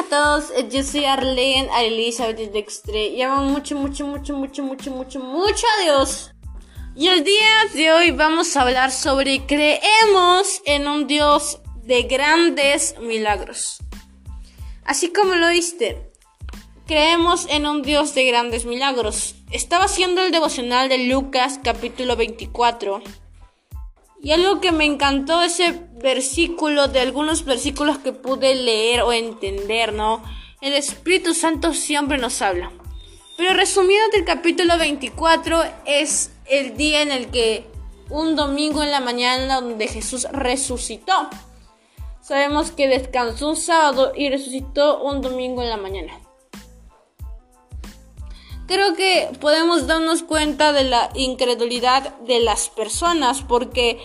a todos, eh, yo soy Arlene Elizabeth Dextre y amo mucho, mucho, mucho, mucho, mucho, mucho, mucho a Dios. Y el día de hoy vamos a hablar sobre creemos en un Dios de grandes milagros. Así como lo viste, creemos en un Dios de grandes milagros. Estaba haciendo el devocional de Lucas capítulo 24 y algo que me encantó ese versículo, de algunos versículos que pude leer o entender, ¿no? El Espíritu Santo siempre nos habla. Pero resumido del capítulo 24 es el día en el que un domingo en la mañana donde Jesús resucitó. Sabemos que descansó un sábado y resucitó un domingo en la mañana creo que podemos darnos cuenta de la incredulidad de las personas porque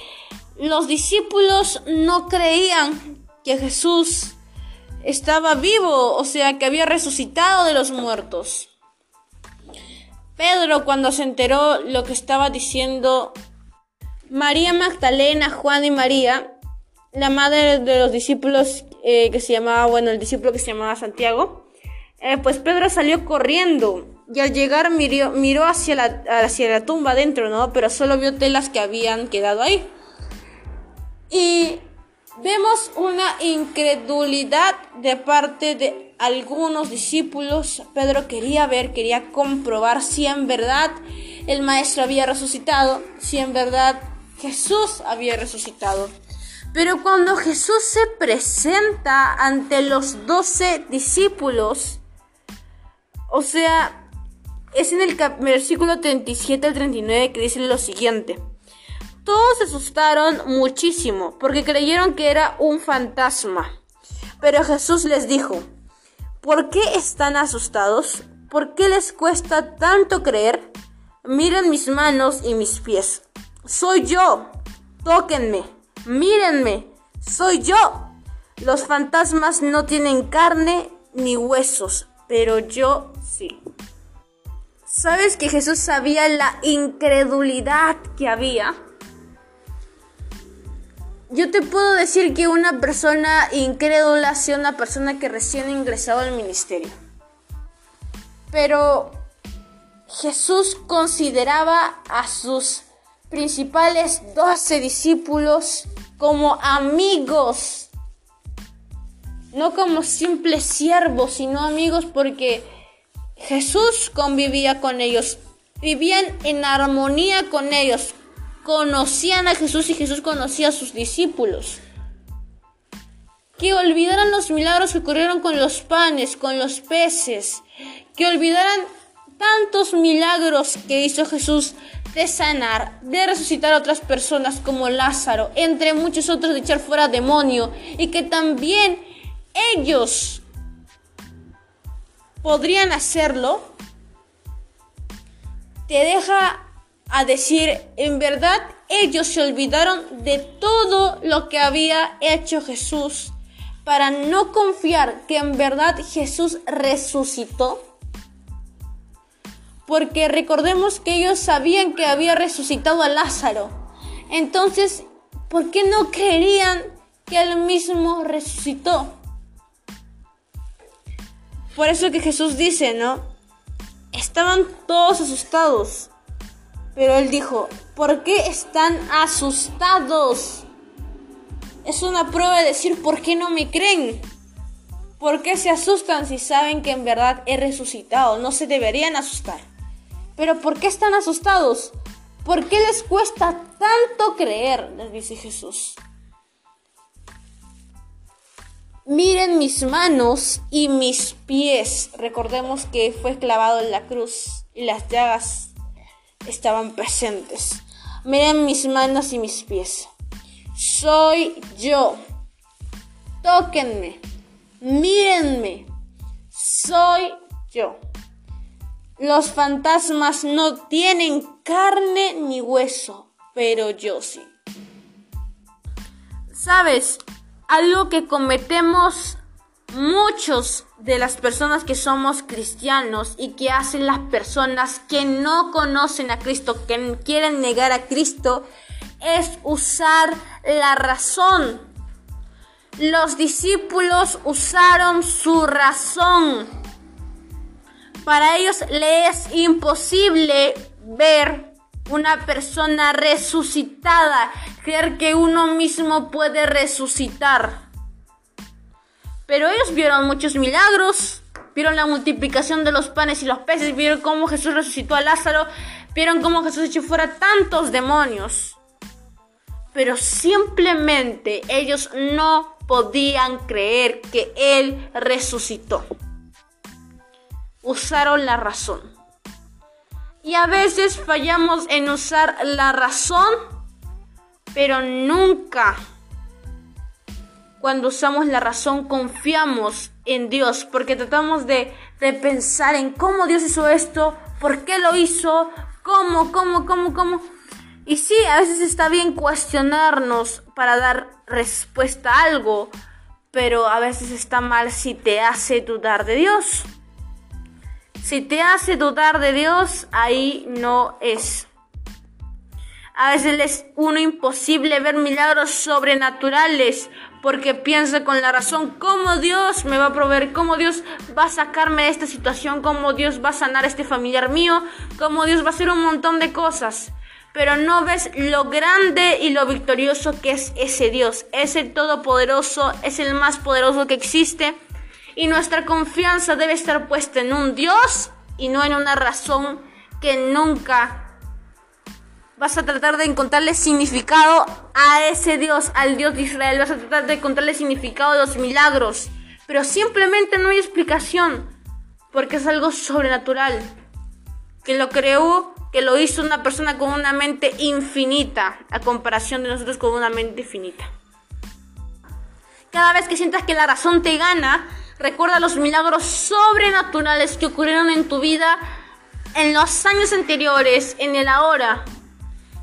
los discípulos no creían que Jesús estaba vivo, o sea, que había resucitado de los muertos. Pedro cuando se enteró lo que estaba diciendo María Magdalena, Juan y María, la madre de los discípulos eh, que se llamaba, bueno, el discípulo que se llamaba Santiago, eh, pues Pedro salió corriendo y al llegar miró, miró hacia, la, hacia la tumba adentro, ¿no? Pero solo vio telas que habían quedado ahí. Y vemos una incredulidad de parte de algunos discípulos. Pedro quería ver, quería comprobar si en verdad el maestro había resucitado, si en verdad Jesús había resucitado. Pero cuando Jesús se presenta ante los doce discípulos, o sea, es en el versículo 37 al 39 que dice lo siguiente. Todos se asustaron muchísimo porque creyeron que era un fantasma. Pero Jesús les dijo, ¿por qué están asustados? ¿Por qué les cuesta tanto creer? Miren mis manos y mis pies. Soy yo. Tóquenme. Mírenme. Soy yo. Los fantasmas no tienen carne ni huesos, pero yo sí. ¿Sabes que Jesús sabía la incredulidad que había? Yo te puedo decir que una persona incrédula es una persona que recién ingresado al ministerio. Pero Jesús consideraba a sus principales doce discípulos como amigos. No como simples siervos, sino amigos porque Jesús convivía con ellos, vivían en armonía con ellos, conocían a Jesús y Jesús conocía a sus discípulos. Que olvidaran los milagros que ocurrieron con los panes, con los peces, que olvidaran tantos milagros que hizo Jesús de sanar, de resucitar a otras personas como Lázaro, entre muchos otros de echar fuera demonio, y que también ellos podrían hacerlo, te deja a decir, en verdad ellos se olvidaron de todo lo que había hecho Jesús para no confiar que en verdad Jesús resucitó. Porque recordemos que ellos sabían que había resucitado a Lázaro. Entonces, ¿por qué no creían que él mismo resucitó? Por eso que Jesús dice, ¿no? Estaban todos asustados. Pero él dijo, ¿por qué están asustados? Es una prueba de decir, ¿por qué no me creen? ¿Por qué se asustan si saben que en verdad he resucitado? No se deberían asustar. Pero ¿por qué están asustados? ¿Por qué les cuesta tanto creer? Les dice Jesús. Miren mis manos y mis pies. Recordemos que fue clavado en la cruz y las llagas estaban presentes. Miren mis manos y mis pies. Soy yo. Tóquenme. Mírenme. Soy yo. Los fantasmas no tienen carne ni hueso, pero yo sí. ¿Sabes? Algo que cometemos muchos de las personas que somos cristianos y que hacen las personas que no conocen a Cristo, que quieren negar a Cristo, es usar la razón. los discípulos usaron su razón. Para ellos les es imposible ver una persona resucitada, creer que uno mismo puede resucitar. Pero ellos vieron muchos milagros, vieron la multiplicación de los panes y los peces, vieron cómo Jesús resucitó a Lázaro, vieron cómo Jesús echó fuera tantos demonios. Pero simplemente ellos no podían creer que Él resucitó. Usaron la razón. Y a veces fallamos en usar la razón, pero nunca cuando usamos la razón confiamos en Dios, porque tratamos de, pensar en cómo Dios hizo esto, por qué lo hizo, cómo, cómo, cómo, cómo. Y sí, a veces está bien cuestionarnos para dar respuesta a algo, pero a veces está mal si te hace dudar de Dios. Si te hace dudar de Dios, ahí no es. A veces es uno imposible ver milagros sobrenaturales porque piensa con la razón cómo Dios me va a proveer, cómo Dios va a sacarme de esta situación, cómo Dios va a sanar a este familiar mío, cómo Dios va a hacer un montón de cosas. Pero no ves lo grande y lo victorioso que es ese Dios. Es el todopoderoso, es el más poderoso que existe y nuestra confianza debe estar puesta en un Dios y no en una razón que nunca vas a tratar de encontrarle significado a ese Dios, al Dios de Israel. Vas a tratar de encontrarle significado a los milagros. Pero simplemente no hay explicación. Porque es algo sobrenatural. Que lo creó, que lo hizo una persona con una mente infinita. A comparación de nosotros con una mente finita. Cada vez que sientas que la razón te gana, Recuerda los milagros sobrenaturales que ocurrieron en tu vida en los años anteriores, en el ahora,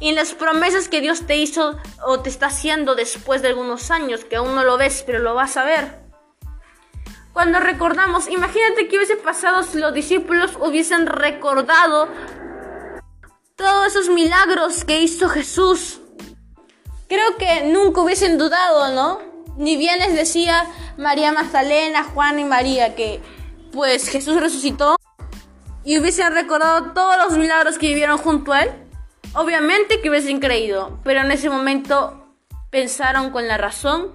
y en las promesas que Dios te hizo o te está haciendo después de algunos años, que aún no lo ves, pero lo vas a ver. Cuando recordamos, imagínate que hubiese pasado si los discípulos hubiesen recordado todos esos milagros que hizo Jesús. Creo que nunca hubiesen dudado, ¿no? Ni bien les decía María Magdalena, Juan y María que pues Jesús resucitó y hubiesen recordado todos los milagros que vivieron junto a él. Obviamente que hubiesen creído, pero en ese momento pensaron con la razón.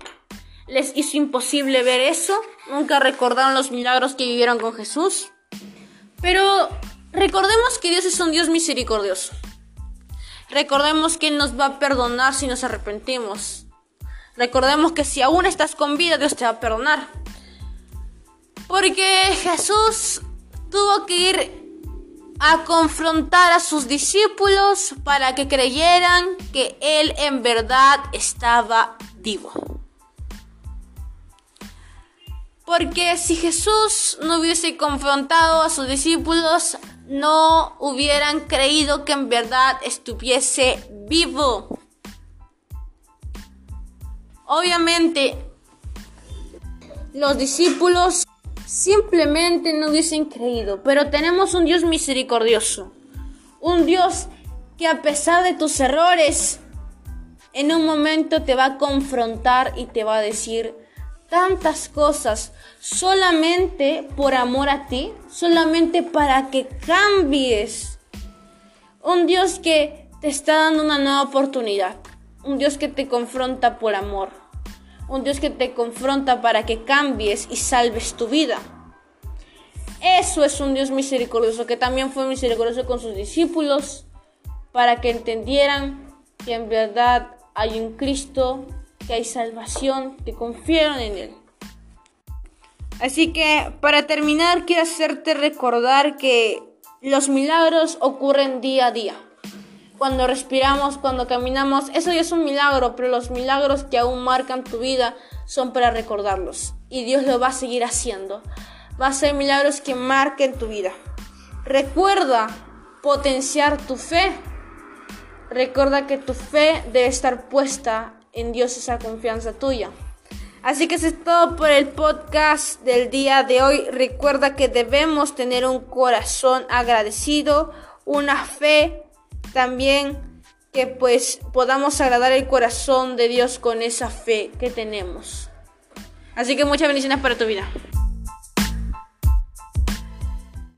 Les hizo imposible ver eso. Nunca recordaron los milagros que vivieron con Jesús. Pero recordemos que Dios es un Dios misericordioso. Recordemos que Él nos va a perdonar si nos arrepentimos. Recordemos que si aún estás con vida, Dios te va a perdonar. Porque Jesús tuvo que ir a confrontar a sus discípulos para que creyeran que Él en verdad estaba vivo. Porque si Jesús no hubiese confrontado a sus discípulos, no hubieran creído que en verdad estuviese vivo. Obviamente, los discípulos simplemente no hubiesen creído, pero tenemos un Dios misericordioso, un Dios que a pesar de tus errores, en un momento te va a confrontar y te va a decir tantas cosas solamente por amor a ti, solamente para que cambies. Un Dios que te está dando una nueva oportunidad un Dios que te confronta por amor, un Dios que te confronta para que cambies y salves tu vida. Eso es un Dios misericordioso que también fue misericordioso con sus discípulos para que entendieran que en verdad hay un Cristo, que hay salvación, que confiaron en Él. Así que para terminar quiero hacerte recordar que los milagros ocurren día a día cuando respiramos, cuando caminamos, eso ya es un milagro, pero los milagros que aún marcan tu vida son para recordarlos. Y Dios lo va a seguir haciendo. Va a ser milagros que marquen tu vida. Recuerda potenciar tu fe. Recuerda que tu fe debe estar puesta en Dios, esa confianza tuya. Así que eso es todo por el podcast del día de hoy. Recuerda que debemos tener un corazón agradecido, una fe también que pues podamos agradar el corazón de Dios con esa fe que tenemos. Así que muchas bendiciones para tu vida.